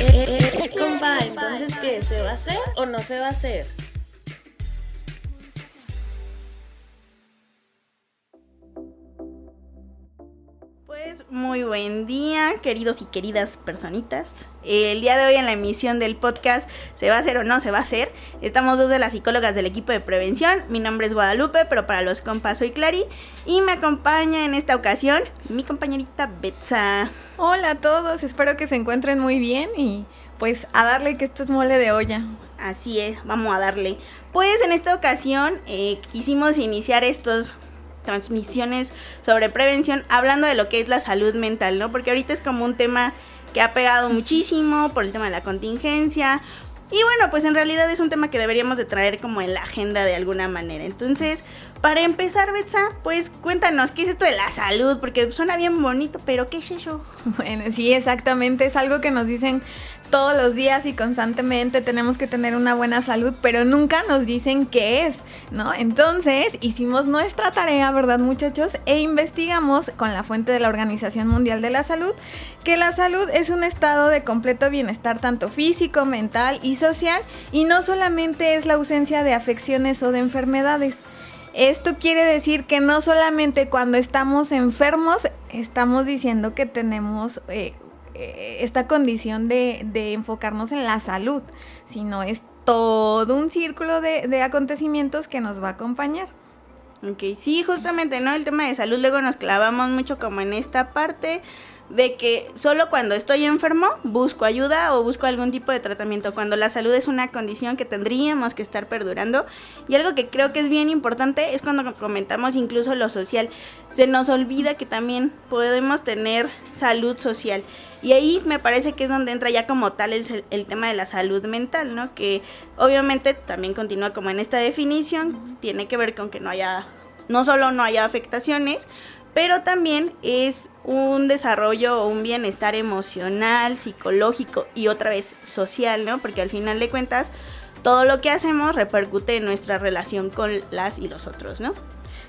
Eh, eh, eh, compa, entonces, ¿qué? ¿Se va a hacer o no se va a hacer? Muy buen día, queridos y queridas personitas. El día de hoy en la emisión del podcast ¿Se va a hacer o no se va a hacer? Estamos dos de las psicólogas del equipo de prevención. Mi nombre es Guadalupe, pero para los compas soy Clary. Y me acompaña en esta ocasión mi compañerita Betsa. Hola a todos, espero que se encuentren muy bien y pues a darle que esto es mole de olla. Así es, vamos a darle. Pues en esta ocasión eh, quisimos iniciar estos transmisiones sobre prevención, hablando de lo que es la salud mental, ¿no? Porque ahorita es como un tema que ha pegado muchísimo por el tema de la contingencia. Y bueno, pues en realidad es un tema que deberíamos de traer como en la agenda de alguna manera. Entonces, para empezar, Betsa, pues cuéntanos, ¿qué es esto de la salud? Porque suena bien bonito, pero ¿qué es eso? Bueno, sí, exactamente, es algo que nos dicen todos los días y constantemente tenemos que tener una buena salud, pero nunca nos dicen qué es, ¿no? Entonces hicimos nuestra tarea, ¿verdad muchachos? E investigamos con la fuente de la Organización Mundial de la Salud que la salud es un estado de completo bienestar tanto físico, mental y social y no solamente es la ausencia de afecciones o de enfermedades. Esto quiere decir que no solamente cuando estamos enfermos estamos diciendo que tenemos eh, esta condición de, enfocarnos en la salud, sino es todo un círculo de, de acontecimientos que nos va a acompañar. Ok, sí, justamente, ¿no? El tema de salud luego nos clavamos mucho como en esta parte de que solo cuando estoy enfermo busco ayuda o busco algún tipo de tratamiento, cuando la salud es una condición que tendríamos que estar perdurando. Y algo que creo que es bien importante es cuando comentamos incluso lo social. Se nos olvida que también podemos tener salud social. Y ahí me parece que es donde entra ya como tal el, el tema de la salud mental, ¿no? Que obviamente también continúa como en esta definición, tiene que ver con que no haya, no solo no haya afectaciones, pero también es un desarrollo o un bienestar emocional, psicológico y otra vez social, ¿no? Porque al final de cuentas todo lo que hacemos repercute en nuestra relación con las y los otros, ¿no?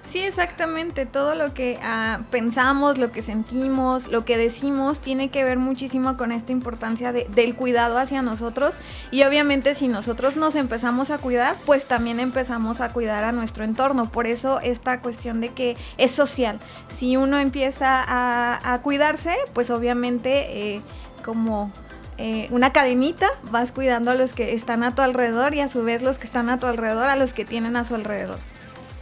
Sí, exactamente. Todo lo que ah, pensamos, lo que sentimos, lo que decimos, tiene que ver muchísimo con esta importancia del cuidado hacia nosotros. Y obviamente si nosotros nos empezamos a cuidar, pues también empezamos a cuidar a nuestro entorno. Por eso esta cuestión de que es social. Si uno empieza a, cuidarse, pues obviamente eh, como... Eh, una cadenita, vas cuidando a los que están a tu alrededor y a su vez los que están a tu alrededor a los que tienen a su alrededor.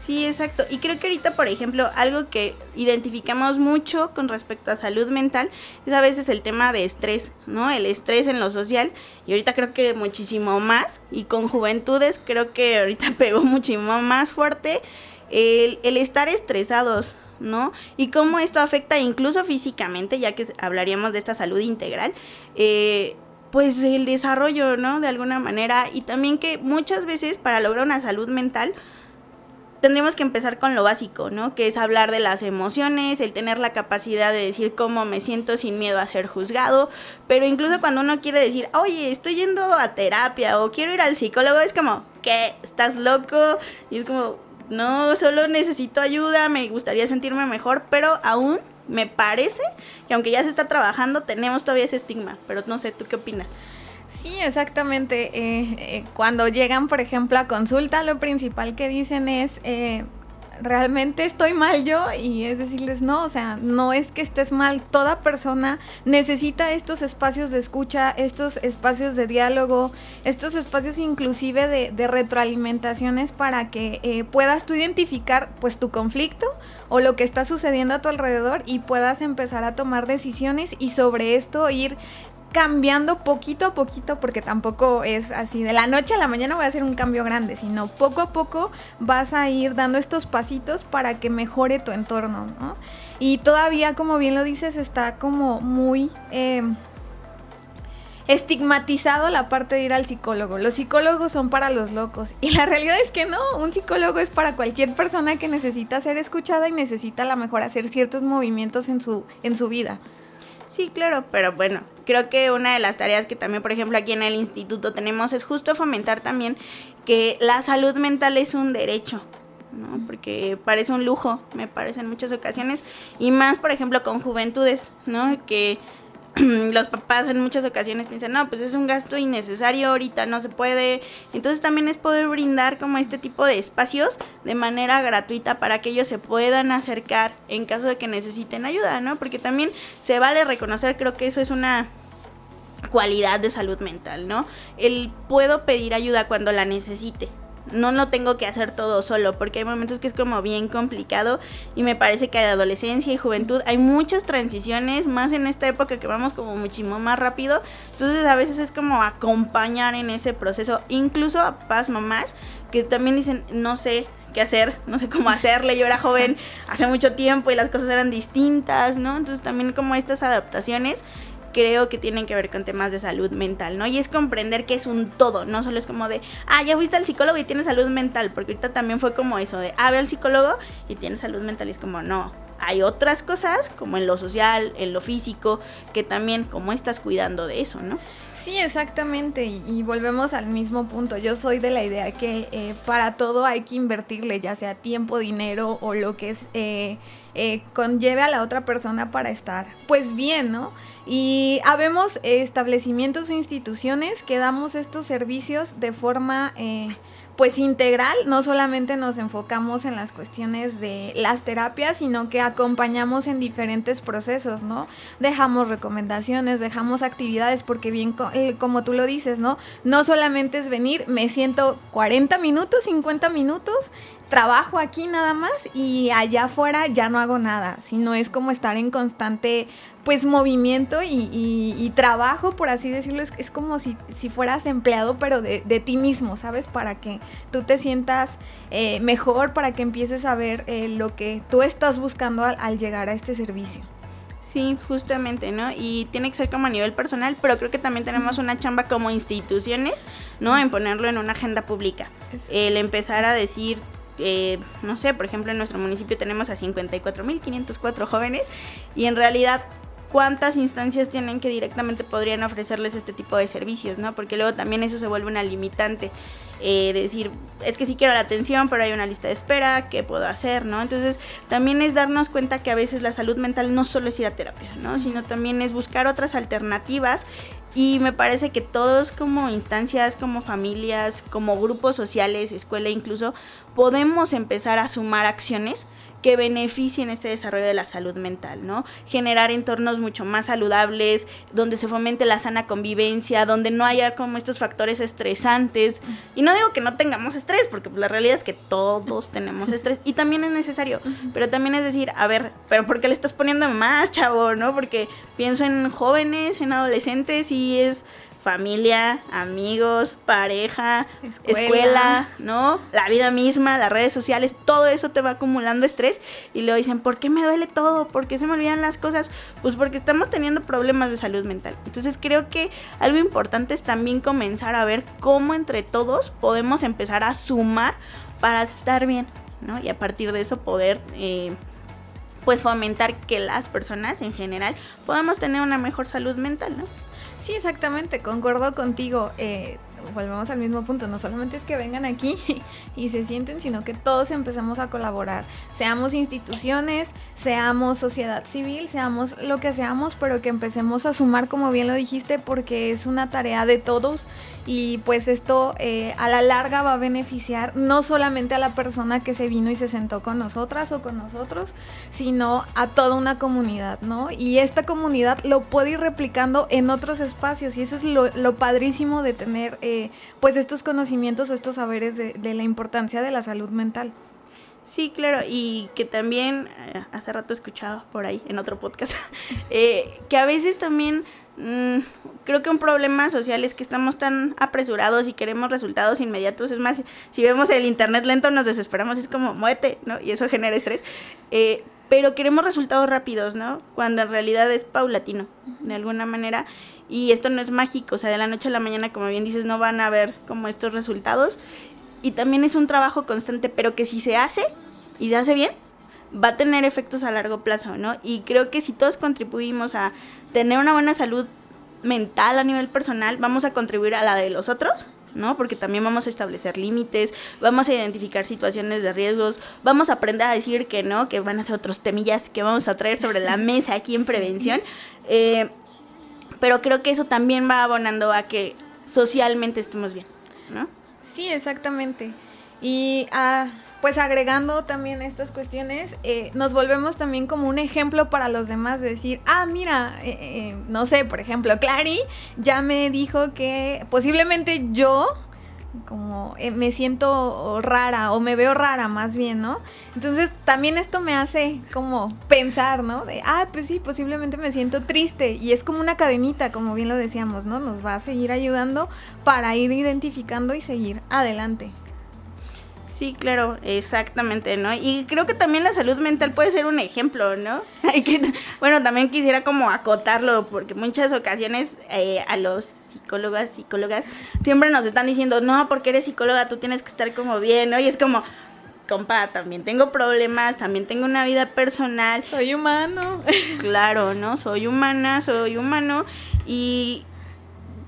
Sí, exacto. Y creo que ahorita, por ejemplo, algo que identificamos mucho con respecto a salud mental es a veces el tema de estrés, ¿no? El estrés en lo social. Y ahorita creo que muchísimo más. Y con juventudes creo que ahorita pegó muchísimo más fuerte el, estar estresados, ¿no? Y cómo esto afecta incluso físicamente, ya que hablaríamos de esta salud integral. Eh, pues el desarrollo, ¿no? De alguna manera. Y también que muchas veces para lograr una salud mental, tendríamos que empezar con lo básico, ¿no? Que es hablar de las emociones, el tener la capacidad de decir cómo me siento sin miedo a ser juzgado, pero incluso cuando uno quiere decir, oye, estoy yendo a terapia o quiero ir al psicólogo, es como, ¿qué? ¿Estás loco? Y es como, no, solo necesito ayuda, me gustaría sentirme mejor, pero aún me parece que aunque ya se está trabajando, tenemos todavía ese estigma, pero no sé, ¿tú qué opinas? Sí, exactamente. Eh, eh, cuando llegan, por ejemplo, a consulta, lo principal que dicen es, eh, realmente estoy mal yo y es decirles, no, o sea, no es que estés mal, toda persona necesita estos espacios de escucha, estos espacios de diálogo, estos espacios inclusive de, retroalimentaciones para que puedas tú identificar pues tu conflicto o lo que está sucediendo a tu alrededor y puedas empezar a tomar decisiones y sobre esto ir cambiando poquito a poquito, porque tampoco es así de la noche a la mañana voy a hacer un cambio grande, sino poco a poco vas a ir dando estos pasitos para que mejore tu entorno, ¿no? Y todavía, como bien lo dices, está como muy... Em, estigmatizado la parte de ir al psicólogo. Los psicólogos son para los locos. Y la realidad es que no, un psicólogo es para cualquier persona que necesita ser escuchada y necesita a lo mejor hacer ciertos movimientos en su, en su vida. Sí, claro, pero bueno, creo que una de las tareas que también, por ejemplo, aquí en el instituto tenemos es justo fomentar también que la salud mental es un derecho, ¿no? Porque parece un lujo, me parece en muchas ocasiones, y más, por ejemplo, con juventudes, ¿no? Que los papás en muchas ocasiones piensan, no, pues es un gasto innecesario, ahorita no se puede. Entonces también es poder brindar como este tipo de espacios de manera gratuita para que ellos se puedan acercar en caso de que necesiten ayuda, ¿no? Porque también se vale reconocer, creo que eso es una cualidad de salud mental, ¿no? El puedo pedir ayuda cuando la necesite, no lo tengo que hacer todo solo, porque hay momentos que es como bien complicado y me parece que de adolescencia y juventud hay muchas transiciones, más en esta época que vamos como muchísimo más rápido, entonces a veces es como acompañar en ese proceso, incluso a papás, mamás, que también dicen, no sé, qué hacer, no sé cómo hacerle. Yo era joven hace mucho tiempo y las cosas eran distintas, ¿no? Entonces también como estas adaptaciones creo que tienen que ver con temas de salud mental, ¿no? Y es comprender que es un todo, no solo es como de, ah, ya fuiste al psicólogo y tienes salud mental, porque ahorita también fue como eso de, ah, ve al psicólogo y tienes salud mental y es como, no, hay otras cosas, como en lo social, en lo físico, que también, como estás cuidando de eso, ¿no? Sí, exactamente, y, volvemos al mismo punto. Yo soy de la idea que eh, para todo hay que invertirle, ya sea tiempo, dinero o lo que es... Eh, eh, conlleve a la otra persona para estar pues bien, ¿no? Y habemos establecimientos o instituciones que damos estos servicios de forma eh, pues integral, no solamente nos enfocamos en las cuestiones de las terapias, sino que acompañamos en diferentes procesos, ¿no? Dejamos recomendaciones, dejamos actividades, porque bien eh, como tú lo dices, ¿no? No solamente es venir, me siento 40 minutos, 50 minutos trabajo aquí nada más y allá afuera ya no hago nada, sino es como estar en constante pues movimiento y, trabajo, por así decirlo, es, como si, si, fueras empleado pero de, ti mismo, ¿sabes? Para que tú te sientas eh, mejor, para que empieces a ver eh, lo que tú estás buscando al, llegar a este servicio. Sí, justamente, ¿no? Y tiene que ser como a nivel personal, pero creo que también tenemos una chamba como instituciones, ¿no? En ponerlo en una agenda pública. El empezar a decir eh, no sé, por ejemplo, en nuestro municipio tenemos a 54.504 jóvenes y en realidad cuántas instancias tienen que directamente podrían ofrecerles este tipo de servicios, ¿no? Porque luego también eso se vuelve una limitante. Eh, decir, es que sí quiero la atención, pero hay una lista de espera, ¿qué puedo hacer, no? Entonces, también es darnos cuenta que a veces la salud mental no solo es ir a terapia, ¿no? Sino también es buscar otras alternativas y me parece que todos como instancias, como familias, como grupos sociales, escuela incluso, podemos empezar a sumar acciones que beneficien este desarrollo de la salud mental, ¿no? Generar entornos mucho más saludables, donde se fomente la sana convivencia, donde no haya como estos factores estresantes. Y no digo que no tengamos estrés, porque la realidad es que todos tenemos estrés y también es necesario, pero también es decir, a ver, pero ¿por qué le estás poniendo más, chavo, no? Porque pienso en jóvenes, en adolescentes y es familia, amigos, pareja, escuela. ¿no? La vida misma, las redes sociales, todo eso te va acumulando estrés y luego dicen, ¿por qué me duele todo? ¿Por qué se me olvidan las cosas? Pues porque estamos teniendo problemas de salud mental. Entonces creo que algo importante es también comenzar a ver cómo entre todos podemos empezar a sumar para estar bien, ¿no? Y a partir de eso poder... Eh, pues fomentar que las personas en general podamos tener una mejor salud mental, ¿no? Sí, exactamente, concuerdo contigo. Eh, volvemos al mismo punto, no solamente es que vengan aquí y se sienten, sino que todos empezamos a colaborar, seamos instituciones, seamos sociedad civil, seamos lo que seamos, pero que empecemos a sumar, como bien lo dijiste, porque es una tarea de todos y pues esto eh, a la larga va a beneficiar no solamente a la persona que se vino y se sentó con nosotras o con nosotros, sino a toda una comunidad, ¿no? Y esta comunidad lo puede ir replicando en otros espacios y eso es lo, padrísimo de tener eh, pues estos conocimientos o estos saberes de, la importancia de la salud mental. Sí, claro, y que también, eh, hace rato escuchaba por ahí en otro podcast, que a veces también Mm, creo que un problema social es que estamos tan apresurados y queremos resultados inmediatos. Es más, si vemos el internet lento nos desesperamos, es como muete, ¿no? Y eso genera estrés. Eh, pero queremos resultados rápidos, ¿no? Cuando en realidad es paulatino, de alguna manera. Y esto no es mágico, o sea, de la noche a la mañana, como bien dices, no van a ver como estos resultados. Y también es un trabajo constante, pero que si se hace y se hace bien, va a tener efectos a largo plazo, ¿no? Y creo que si todos contribuimos a tener una buena salud mental a nivel personal, vamos a contribuir a la de los otros ¿no? Porque también vamos a establecer límites, vamos a identificar situaciones de riesgos, vamos a aprender a decir que no, que van a ser otros temillas que vamos a traer sobre la mesa aquí en prevención. Eh, pero creo que eso también va abonando a que socialmente estemos bien, ¿no? Sí, exactamente. Y ah, pues agregando también estas cuestiones, eh, nos volvemos también como un ejemplo para los demás de decir, ah, mira, eh, eh, no sé, por ejemplo, Clary ya me dijo que posiblemente yo como me siento rara o me veo rara más bien, ¿no? Entonces también esto me hace como pensar, ¿no? De, ah, pues sí, posiblemente me siento triste y es como una cadenita, como bien lo decíamos, ¿no? Nos va a seguir ayudando para ir identificando y seguir adelante. Sí, claro, exactamente, ¿no? Y creo que también la salud mental puede ser un ejemplo, ¿no? bueno, también quisiera como acotarlo, porque muchas ocasiones eh, a los psicólogos, psicólogas, siempre nos están diciendo, no, porque eres psicóloga, tú tienes que estar como bien, ¿no? Y es como, compa, también tengo problemas, también tengo una vida personal. Soy humano. Claro, ¿no? Soy humana, soy humano. Y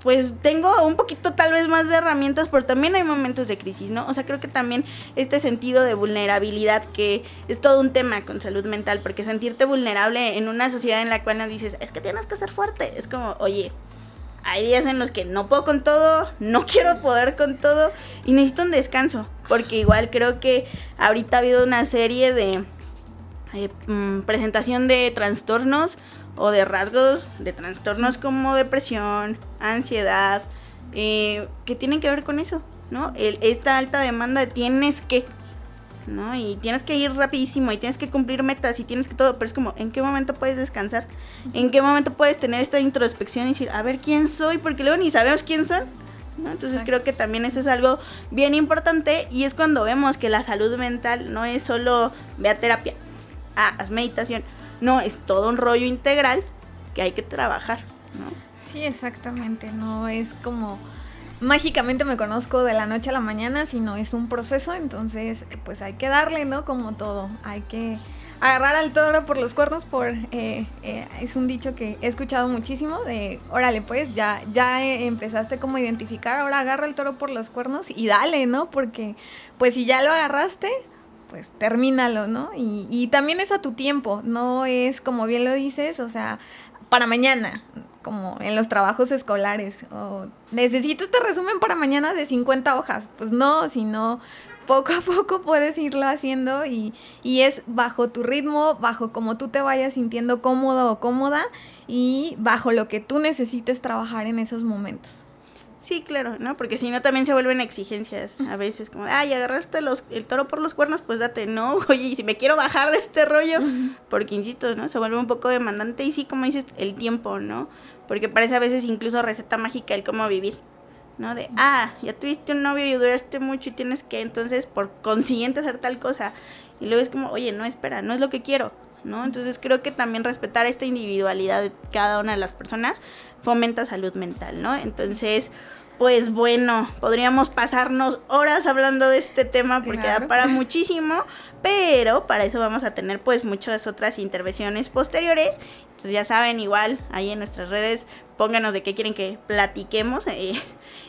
pues tengo un poquito tal vez más de herramientas, pero también hay momentos de crisis, ¿no? O sea, creo que también este sentido de vulnerabilidad, que es todo un tema con salud mental, porque sentirte vulnerable en una sociedad en la cual nos dices, es que tienes que ser fuerte, es como, oye, hay días en los que no puedo con todo, no quiero poder con todo y necesito un descanso, porque igual creo que ahorita ha habido una serie de eh, mm, presentación de trastornos o de rasgos de trastornos como depresión, ansiedad, eh, que tienen que ver con eso, ¿no? El, esta alta demanda de tienes que, ¿no? Y tienes que ir rapidísimo y tienes que cumplir metas y tienes que todo, pero es como, ¿en qué momento puedes descansar? ¿En qué momento puedes tener esta introspección y decir, a ver quién soy? Porque luego ni sabemos quién son. ¿no? Entonces creo que también eso es algo bien importante y es cuando vemos que la salud mental no es solo ve a terapia, ah, haz meditación, no, es todo un rollo integral que hay que trabajar, ¿no? Sí, exactamente, no es como mágicamente me conozco de la noche a la mañana, sino es un proceso, entonces pues hay que darle, ¿no? Como todo, hay que agarrar al toro por los cuernos, por eh, eh, es un dicho que he escuchado muchísimo de, órale pues, ya, ya empezaste como a identificar, ahora agarra el toro por los cuernos y dale, ¿no? Porque pues si ya lo agarraste, pues termínalo, ¿no? Y, y también es a tu tiempo, no es como bien lo dices, o sea, para mañana, como en los trabajos escolares, o necesito este resumen para mañana de 50 hojas, pues no, sino poco a poco puedes irlo haciendo y, y, es bajo tu ritmo, bajo como tú te vayas sintiendo cómodo o cómoda y bajo lo que tú necesites trabajar en esos momentos. Sí, claro, ¿no? Porque si no también se vuelven exigencias a veces, como, ay, agarraste los, el toro por los cuernos, pues date, no, oye, y si me quiero bajar de este rollo, porque insisto, ¿no? Se vuelve un poco demandante y sí, como dices, el tiempo, ¿no? Porque parece a veces incluso receta mágica el cómo vivir, ¿no? De, ah, ya tuviste un novio y duraste mucho y tienes que entonces por consiguiente hacer tal cosa. Y luego es como, oye, no, espera, no es lo que quiero, ¿no? Entonces creo que también respetar esta individualidad de cada una de las personas fomenta salud mental, ¿no? Entonces, pues bueno, podríamos pasarnos horas hablando de este tema porque da para muchísimo, pero para eso vamos a tener pues muchas otras intervenciones posteriores. Entonces ya saben, igual ahí en nuestras redes pónganos de qué quieren que platiquemos. Eh,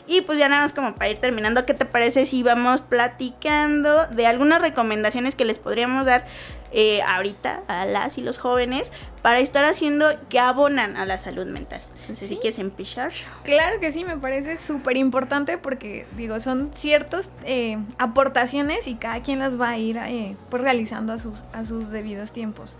y pues ya nada más como para ir terminando, ¿qué te parece si vamos platicando de algunas recomendaciones que les podríamos dar eh, ahorita a las y los jóvenes para estar haciendo que abonan a la salud mental. Entonces, si quieres empezar. Claro que sí, me parece súper importante porque, digo, son ciertas eh, aportaciones y cada quien las va a ir eh, pues realizando a sus, a sus debidos tiempos.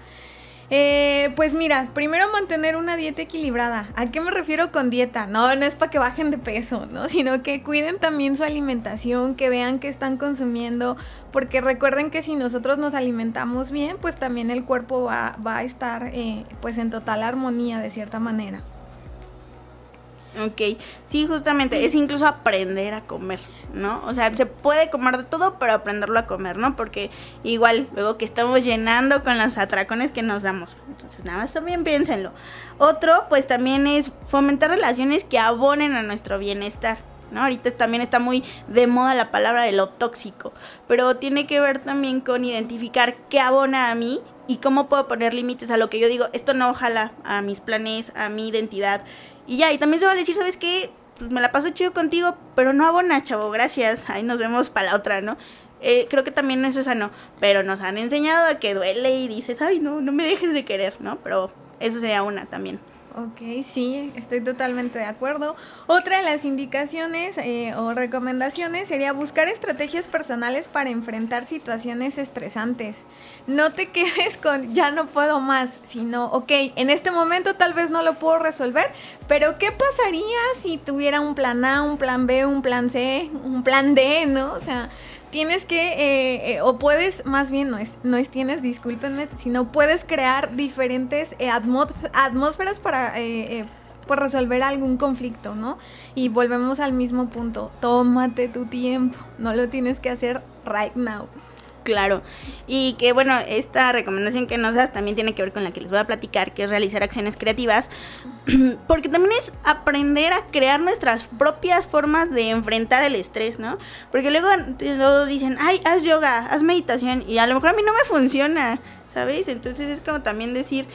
Eh, pues mira, primero mantener una dieta equilibrada. ¿A qué me refiero con dieta? No, no es para que bajen de peso, ¿no? Sino que cuiden también su alimentación, que vean qué están consumiendo, porque recuerden que si nosotros nos alimentamos bien, pues también el cuerpo va, va a estar eh, pues en total armonía de cierta manera. Ok, sí, justamente, es incluso aprender a comer, ¿no? O sea, se puede comer de todo, pero aprenderlo a comer, ¿no? Porque igual, luego que estamos llenando con los atracones que nos damos. Entonces, nada más también piénsenlo. Otro, pues también es fomentar relaciones que abonen a nuestro bienestar. ¿no? Ahorita también está muy de moda la palabra de lo tóxico, pero tiene que ver también con identificar qué abona a mí y cómo puedo poner límites a lo que yo digo, esto no ojalá a mis planes, a mi identidad y ya, y también se va a decir, ¿sabes qué? pues me la paso chido contigo, pero no abona, chavo, gracias, ahí nos vemos para la otra, ¿no? Eh, creo que también eso es sano, pero nos han enseñado a que duele y dices, ay, no, no me dejes de querer, ¿no? Pero eso sería una también. Ok, sí, estoy totalmente de acuerdo. Otra de las indicaciones eh, o recomendaciones sería buscar estrategias personales para enfrentar situaciones estresantes. No te quedes con ya no puedo más, sino, ok, en este momento tal vez no lo puedo resolver, pero ¿qué pasaría si tuviera un plan A, un plan B, un plan C, un plan D, ¿no? O sea, tienes que, eh, eh, o puedes, más bien no es, no es tienes, discúlpenme, sino puedes crear diferentes eh, atmósferas para pues resolver algún conflicto, ¿no? Y volvemos al mismo punto, tómate tu tiempo, no lo tienes que hacer right now. Claro. Y que bueno, esta recomendación que nos das también tiene que ver con la que les voy a platicar, que es realizar acciones creativas, porque también es aprender a crear nuestras propias formas de enfrentar el estrés, ¿no? Porque luego todos dicen, ay, haz yoga, haz meditación, y a lo mejor a mí no me funciona, ¿sabéis? Entonces es como también decir,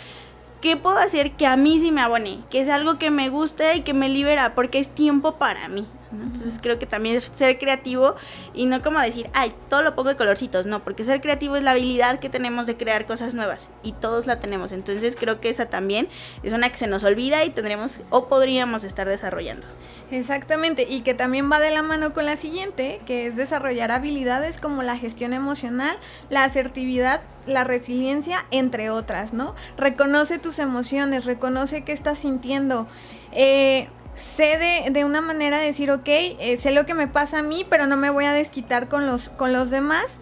¿qué puedo hacer que a mí sí me abone? Que es algo que me guste y que me libera, porque es tiempo para mí. Entonces creo que también es ser creativo y no como decir, ay, todo lo pongo de colorcitos, no, porque ser creativo es la habilidad que tenemos de crear cosas nuevas y todos la tenemos. Entonces creo que esa también es una que se nos olvida y tendremos o podríamos estar desarrollando. Exactamente, y que también va de la mano con la siguiente, que es desarrollar habilidades como la gestión emocional, la asertividad, la resiliencia, entre otras, ¿no? Reconoce tus emociones, reconoce qué estás sintiendo. Eh, sé de, una manera de decir, ok, eh, sé lo que me pasa a mí, pero no me voy a desquitar con los, con los demás.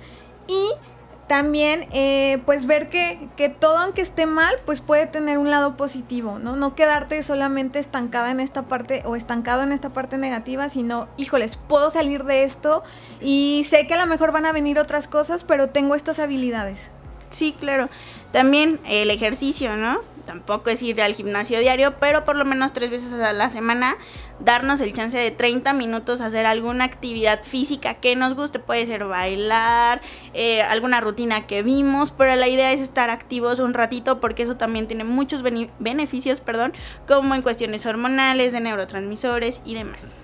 Y también, eh, pues ver que, que, todo, aunque esté mal, pues puede tener un lado positivo, ¿no? No quedarte solamente estancada en esta parte o estancado en esta parte negativa, sino, híjoles, puedo salir de esto y sé que a lo mejor van a venir otras cosas, pero tengo estas habilidades. Sí, claro. También el ejercicio, ¿no? Tampoco es ir al gimnasio diario, pero por lo menos tres veces a la semana darnos el chance de 30 minutos a hacer alguna actividad física que nos guste, puede ser bailar, eh, alguna rutina que vimos, pero la idea es estar activos un ratito porque eso también tiene muchos beneficios, perdón, como en cuestiones hormonales, de neurotransmisores y demás.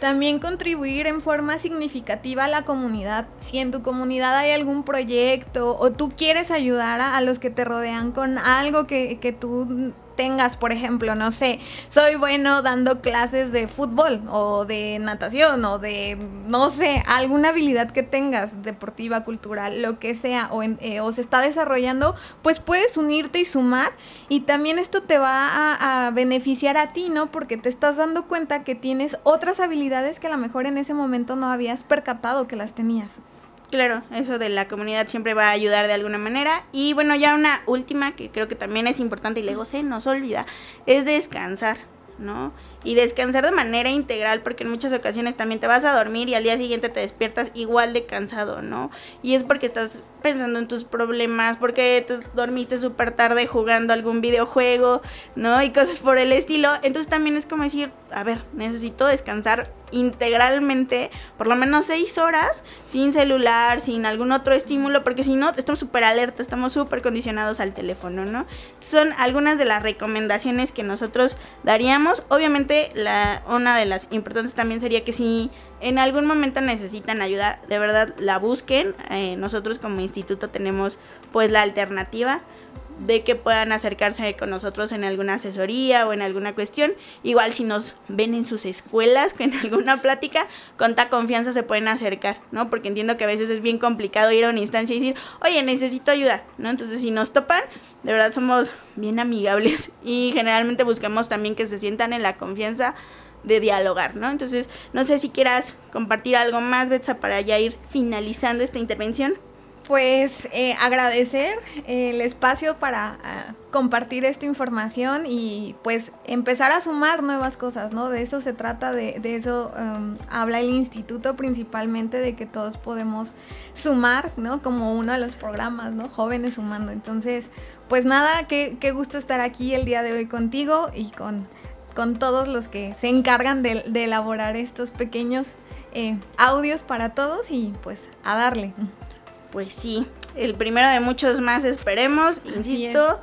También contribuir en forma significativa a la comunidad. Si en tu comunidad hay algún proyecto o tú quieres ayudar a, los que te rodean con algo que, que tú tengas, por ejemplo, no sé, soy bueno dando clases de fútbol o de natación o de, no sé, alguna habilidad que tengas, deportiva, cultural, lo que sea, o, eh, o se está desarrollando, pues puedes unirte y sumar y también esto te va a, a beneficiar a ti, ¿no? Porque te estás dando cuenta que tienes otras habilidades que a lo mejor en ese momento no habías percatado que las tenías. Claro, eso de la comunidad siempre va a ayudar de alguna manera. Y bueno, ya una última que creo que también es importante y luego se nos olvida, es descansar, ¿no? Y descansar de manera integral, porque en muchas ocasiones también te vas a dormir y al día siguiente te despiertas igual de cansado, ¿no? Y es porque estás pensando en tus problemas, porque te dormiste súper tarde jugando algún videojuego, ¿no? Y cosas por el estilo. Entonces también es como decir, a ver, necesito descansar integralmente por lo menos seis horas sin celular, sin algún otro estímulo, porque si no, estamos súper alerta, estamos súper condicionados al teléfono, ¿no? Son algunas de las recomendaciones que nosotros daríamos. Obviamente una de las importantes también sería que si en algún momento necesitan ayuda, de verdad la busquen. Eh, nosotros como instituto tenemos pues la alternativa de que puedan acercarse con nosotros en alguna asesoría o en alguna cuestión. Igual si nos ven en sus escuelas, en alguna plática, con ta confianza se pueden acercar, ¿no? Porque entiendo que a veces es bien complicado ir a una instancia y decir, oye, necesito ayuda, ¿no? Entonces si nos topan, de verdad somos bien amigables y generalmente buscamos también que se sientan en la confianza de dialogar, ¿no? Entonces, no sé si quieras compartir algo más, Betsa, para ya ir finalizando esta intervención pues eh, agradecer el espacio para ah, compartir esta información y pues empezar a sumar nuevas cosas, ¿no? De eso se trata, de, eso um, habla el instituto principalmente, de que todos podemos sumar, ¿no? Como uno de los programas, ¿no? Jóvenes sumando. Entonces, pues nada, qué, gusto estar aquí el día de hoy contigo y con, con todos los que se encargan de, elaborar estos pequeños eh, audios para todos y pues a darle. Pues sí. el primero de muchos más esperemos, insisto.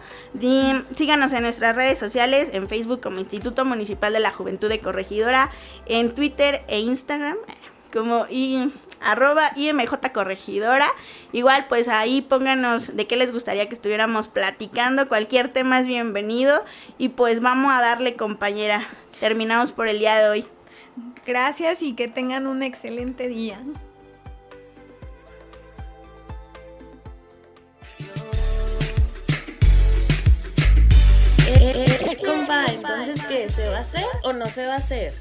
síganos en nuestras redes sociales, en Facebook como Instituto Municipal de la Juventud de Corregidora, en Twitter e Instagram como y arroba IMJ Corregidora. Igual pues ahí pónganos de qué les gustaría que estuviéramos platicando. Cualquier tema es bienvenido. Y pues vamos a darle compañera. Terminamos por el día de hoy. Gracias y que tengan un excelente día. Eh, eh, eh, compa, entonces, ¿qué? ¿Se va a hacer o no se va a hacer?